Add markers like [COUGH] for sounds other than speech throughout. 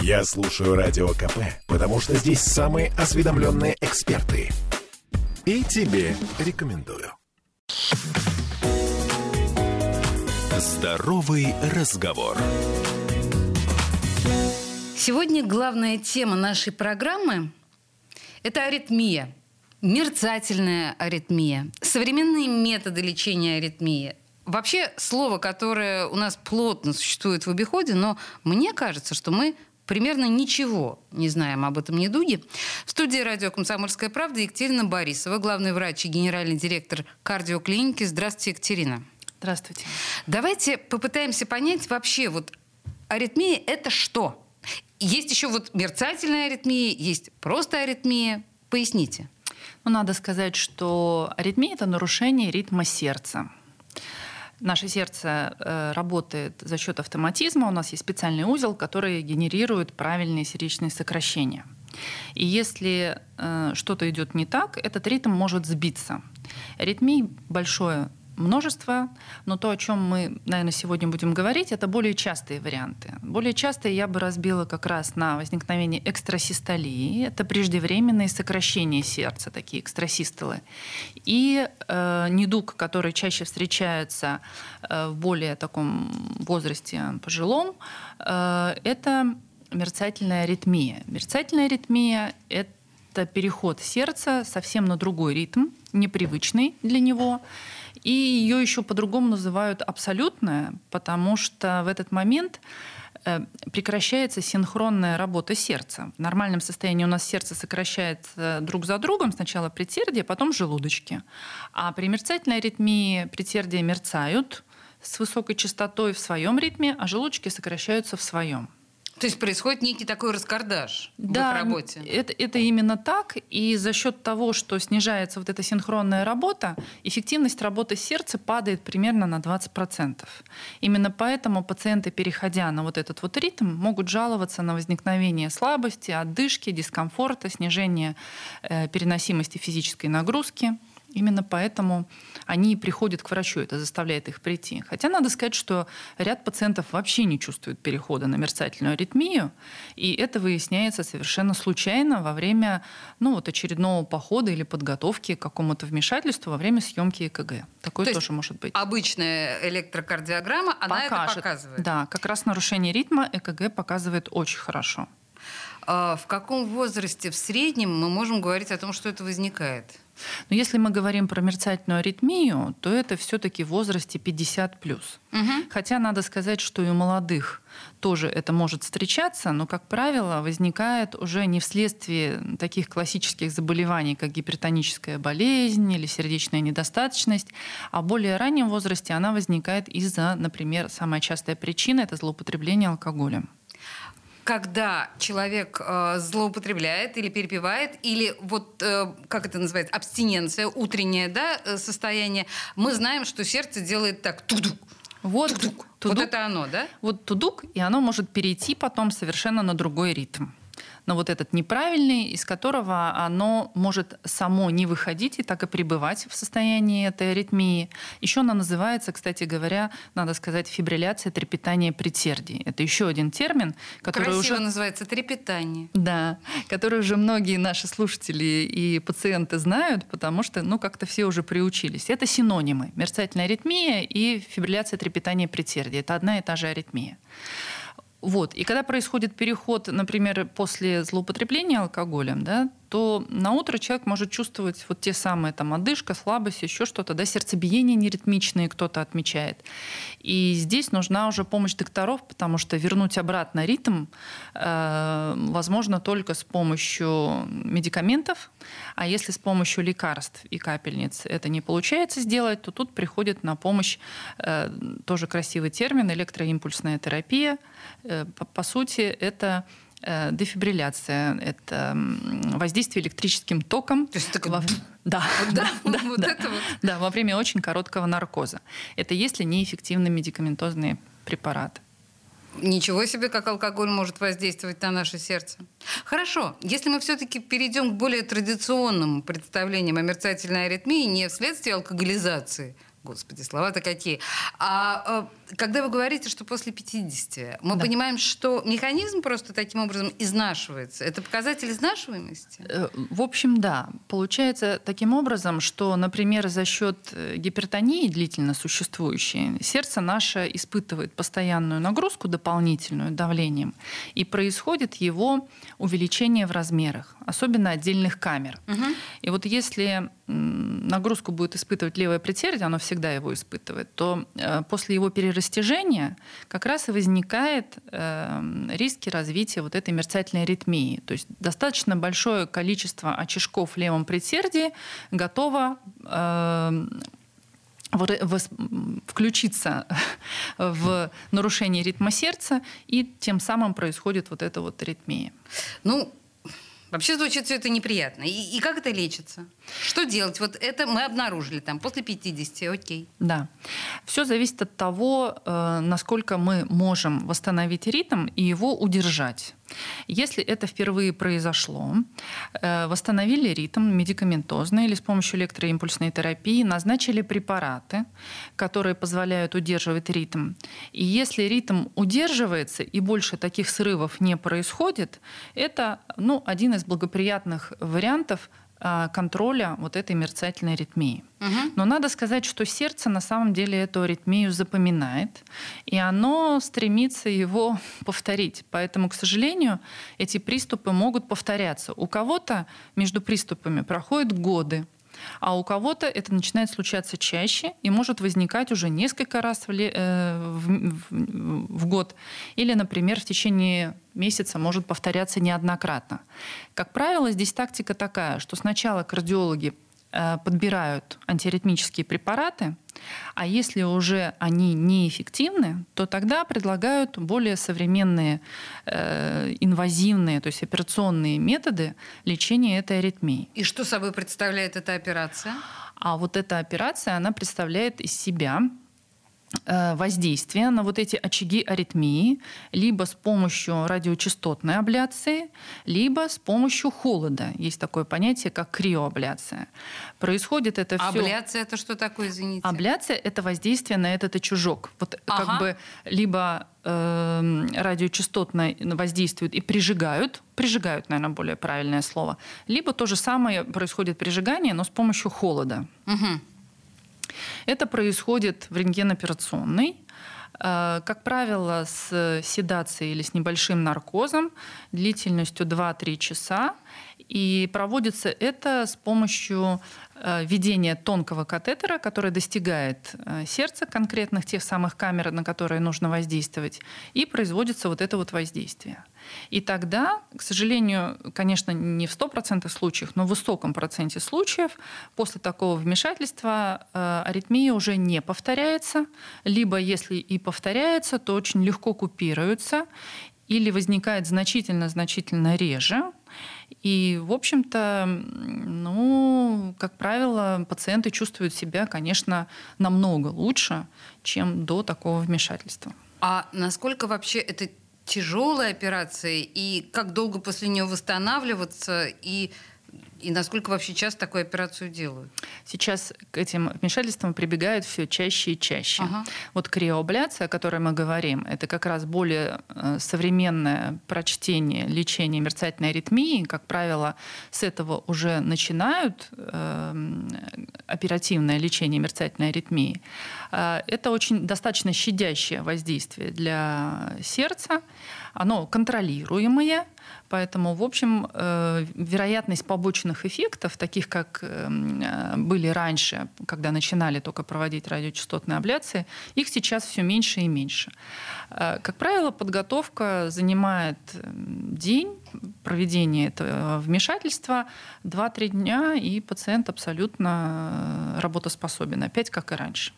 Я слушаю Радио КП, потому что здесь самые осведомленные эксперты. И тебе рекомендую. Здоровый разговор. Сегодня главная тема нашей программы – это аритмия, мерцательная аритмия, современные методы лечения аритмии. Вообще слово, которое у нас плотно существует в обиходе, но мне кажется, что мы примерно ничего не знаем об этом недуге. В студии радио «Комсомольская правда» Екатерина Борисова, главный врач и генеральный директор кардиоклиники. Здравствуйте, Екатерина. Здравствуйте. Давайте попытаемся понять вообще, вот аритмия – это что? Есть еще вот мерцательная аритмия, есть просто аритмия. Поясните. Ну, надо сказать, что аритмия – это нарушение ритма сердца. Наше сердце э, работает за счет автоматизма. У нас есть специальный узел, который генерирует правильные сердечные сокращения. И если э, что-то идет не так, этот ритм может сбиться. Аритмий большое множество, но то, о чем мы, наверное, сегодня будем говорить, это более частые варианты. Более частые я бы разбила как раз на возникновение экстрасистолии, это преждевременные сокращения сердца, такие экстрасистолы, и э, недуг, который чаще встречается э, в более таком возрасте пожилом, э, это мерцательная аритмия. Мерцательная аритмия – это переход сердца совсем на другой ритм, непривычный для него, и ее еще по-другому называют абсолютная, потому что в этот момент э, прекращается синхронная работа сердца. В нормальном состоянии у нас сердце сокращается друг за другом, сначала предсердие, потом желудочки. А при мерцательной аритмии предсердия мерцают с высокой частотой в своем ритме, а желудочки сокращаются в своем. То есть происходит некий такой раскардаш да, в их работе. Это, это именно так. И за счет того, что снижается вот эта синхронная работа, эффективность работы сердца падает примерно на 20%. Именно поэтому пациенты, переходя на вот этот вот ритм, могут жаловаться на возникновение слабости, отдышки, дискомфорта, снижение э, переносимости физической нагрузки. Именно поэтому они приходят к врачу, это заставляет их прийти. Хотя надо сказать, что ряд пациентов вообще не чувствует перехода на мерцательную аритмию, и это выясняется совершенно случайно во время ну, вот очередного похода или подготовки к какому-то вмешательству во время съемки ЭКГ. Такое То тоже может быть. Обычная электрокардиограмма, она Покажет. это показывает. Да, как раз нарушение ритма ЭКГ показывает очень хорошо. А в каком возрасте в среднем мы можем говорить о том, что это возникает? Но если мы говорим про мерцательную аритмию, то это все-таки в возрасте 50 плюс. Угу. Хотя надо сказать, что и у молодых тоже это может встречаться, но, как правило, возникает уже не вследствие таких классических заболеваний, как гипертоническая болезнь или сердечная недостаточность, а в более раннем возрасте она возникает из-за, например, самая частая причина – это злоупотребление алкоголем когда человек э, злоупотребляет или перепивает, или вот, э, как это называется, абстиненция, утреннее да, э, состояние, мы знаем, что сердце делает так, тудук, вот, тудук. Тудук, вот это оно, да? Вот тудук, и оно может перейти потом совершенно на другой ритм но вот этот неправильный, из которого оно может само не выходить и так и пребывать в состоянии этой аритмии. Еще она называется, кстати говоря, надо сказать, фибрилляция трепетания предсердий. Это еще один термин, который Красиво уже... называется трепетание. Да, который уже многие наши слушатели и пациенты знают, потому что, ну, как-то все уже приучились. Это синонимы. Мерцательная аритмия и фибрилляция трепетания предсердий. Это одна и та же аритмия. Вот. И когда происходит переход, например, после злоупотребления алкоголем, да, то на утро человек может чувствовать вот те самые там одышка, слабость, еще что-то, да, сердцебиение неритмичное кто-то отмечает. И здесь нужна уже помощь докторов, потому что вернуть обратно ритм э, возможно только с помощью медикаментов, а если с помощью лекарств и капельниц это не получается сделать, то тут приходит на помощь э, тоже красивый термин электроимпульсная терапия. Э, по, по сути, это дефибрилляция, это воздействие электрическим током. То есть во... Да, да, [LAUGHS] да, вот да, это вот. да, во время очень короткого наркоза. Это если неэффективны медикаментозные препараты. Ничего себе, как алкоголь может воздействовать на наше сердце. Хорошо, если мы все-таки перейдем к более традиционным представлениям о мерцательной аритмии не вследствие алкоголизации, Господи, слова-то какие. А, а когда вы говорите, что после 50, мы Да. понимаем, что механизм просто таким образом изнашивается. Это показатель изнашиваемости? Э, В общем, да. Получается таким образом, что, например, за счет э, гипертонии длительно существующей, сердце наше испытывает постоянную нагрузку дополнительную давлением, и происходит его увеличение в размерах, особенно отдельных камер. Мгм. И вот если нагрузку будет испытывать левое предсердие, оно всегда его испытывает, то э, после его перерастяжения как раз и возникает э, риски развития вот этой мерцательной аритмии. То есть достаточно большое количество очишков в левом предсердии готово э, вре- вос- м, включиться [LAUGHS] в нарушение ритма сердца, и тем самым происходит вот эта вот аритмия. Ну, вообще звучит все это неприятно. И, и как это лечится? Что делать? Вот это мы обнаружили там после 50, окей. Да. Все зависит от того, э, насколько мы можем восстановить ритм и его удержать. Если это впервые произошло, э, восстановили ритм медикаментозно или с помощью электроимпульсной терапии, назначили препараты, которые позволяют удерживать ритм. И если ритм удерживается и больше таких срывов не происходит, это ну, один из благоприятных вариантов контроля вот этой мерцательной аритмии. Мгм. Но надо сказать, что сердце на самом деле эту аритмию запоминает, и оно стремится его [LAUGHS] повторить. Поэтому, к сожалению, эти приступы могут повторяться. У кого-то между приступами проходят годы, а у кого-то это начинает случаться чаще и может возникать уже несколько раз э, в- в- в год. Или, например, в течение месяца может повторяться неоднократно. Как правило, здесь тактика такая, что сначала кардиологи подбирают антиаритмические препараты, а если уже они неэффективны, то тогда предлагают более современные э, инвазивные, то есть операционные методы лечения этой аритмии. И что собой представляет эта операция? А вот эта операция, она представляет из себя э, воздействие на вот эти очаги аритмии либо с помощью радиочастотной абляции, либо с помощью холода. Есть такое понятие, как криоабляция. Происходит это все... Абляция это что такое, извините? Абляция – это воздействие на этот очажок. Вот Ага. как бы либо э, радиочастотно воздействуют и прижигают, прижигают, наверное, более правильное слово, либо то же самое происходит прижигание, но с помощью холода. Мгм. Это происходит в рентгеноперационной, э, как правило, с седацией или с небольшим наркозом длительностью 2-3 часа. И проводится это с помощью э, введения тонкого катетера, который достигает э, сердца конкретных тех самых камер, на которые нужно воздействовать, и производится вот это вот воздействие. И тогда, к сожалению, конечно, не в 100% случаев, но в высоком проценте случаев после такого вмешательства э, аритмия уже не повторяется, либо если и повторяется, то очень легко купируется, или возникает значительно-значительно реже. И, в общем-то, ну, как правило, пациенты чувствуют себя, конечно, намного лучше, чем до такого вмешательства. А насколько вообще это тяжелая операция, и как долго после нее восстанавливаться, и, и насколько вообще часто такую операцию делают? Сейчас к этим вмешательствам прибегают все чаще и чаще. Ага. Вот криоабляция, о которой мы говорим, это как раз более э, современное прочтение лечения мерцательной аритмии. Как правило, с этого уже начинают эм, оперативное лечение мерцательной аритмии. Э, Это очень достаточно щадящее воздействие для сердца. Оно контролируемое, поэтому, в общем, э, вероятность побочных эффектов, таких как э, были раньше, когда начинали только проводить радиочастотные абляции, их сейчас все меньше и меньше. Как правило, подготовка занимает день проведения этого вмешательства 2-3 дня, и пациент абсолютно работоспособен, опять как и раньше.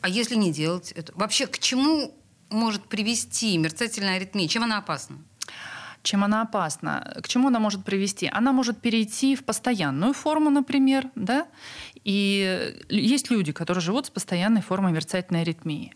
А если не делать это? Вообще, к чему может привести мерцательная аритмия? Чем она опасна? Чем она опасна? К чему она может привести? Она может перейти в постоянную форму, например, да? И есть люди, которые живут с постоянной формой мерцательной аритмии.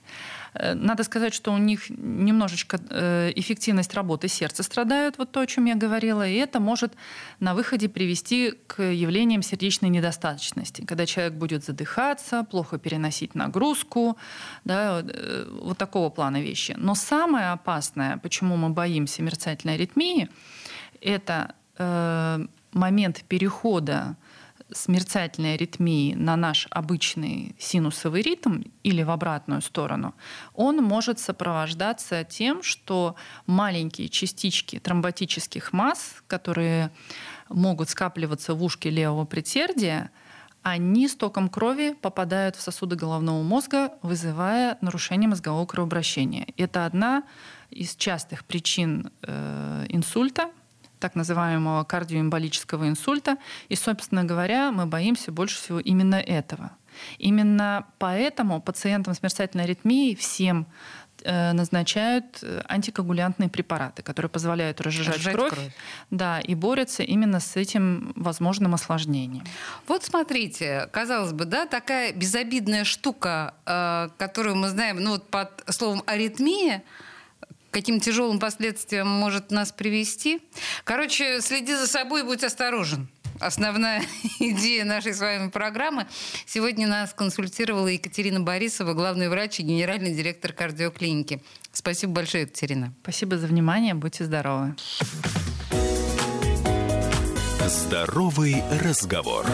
Э, надо сказать, что у них немножечко э, эффективность работы сердца страдает, вот то, о чем я говорила, и это может на выходе привести к явлениям сердечной недостаточности, когда человек будет задыхаться, плохо переносить нагрузку, да, э, вот такого плана вещи. Но самое опасное, почему мы боимся мерцательной аритмии, это момент перехода с мерцательной аритмии на наш обычный синусовый ритм или в обратную сторону, он может сопровождаться тем, что маленькие частички тромботических масс, которые могут скапливаться в ушке левого предсердия, они с током крови попадают в сосуды головного мозга, вызывая нарушение мозгового кровообращения. Это одна из частых причин э, инсульта – так называемого кардиоэмболического инсульта. И, собственно говоря, мы боимся больше всего именно этого. Именно поэтому пациентам с мерцательной аритмией всем э, назначают э, антикоагулянтные препараты, которые позволяют разжижать кровь, кровь, да, и борются именно с этим возможным осложнением. Вот смотрите, казалось бы, да, такая безобидная штука, э, которую мы знаем, ну вот под словом аритмия, каким тяжелым последствиям может нас привести. Короче, следи за собой и будь осторожен. Основная [LAUGHS] идея нашей с вами программы. Сегодня нас консультировала Екатерина Борисова, главный врач и генеральный директор кардиоклиники. Спасибо большое, Екатерина. Спасибо за внимание. Будьте здоровы. Здоровый разговор.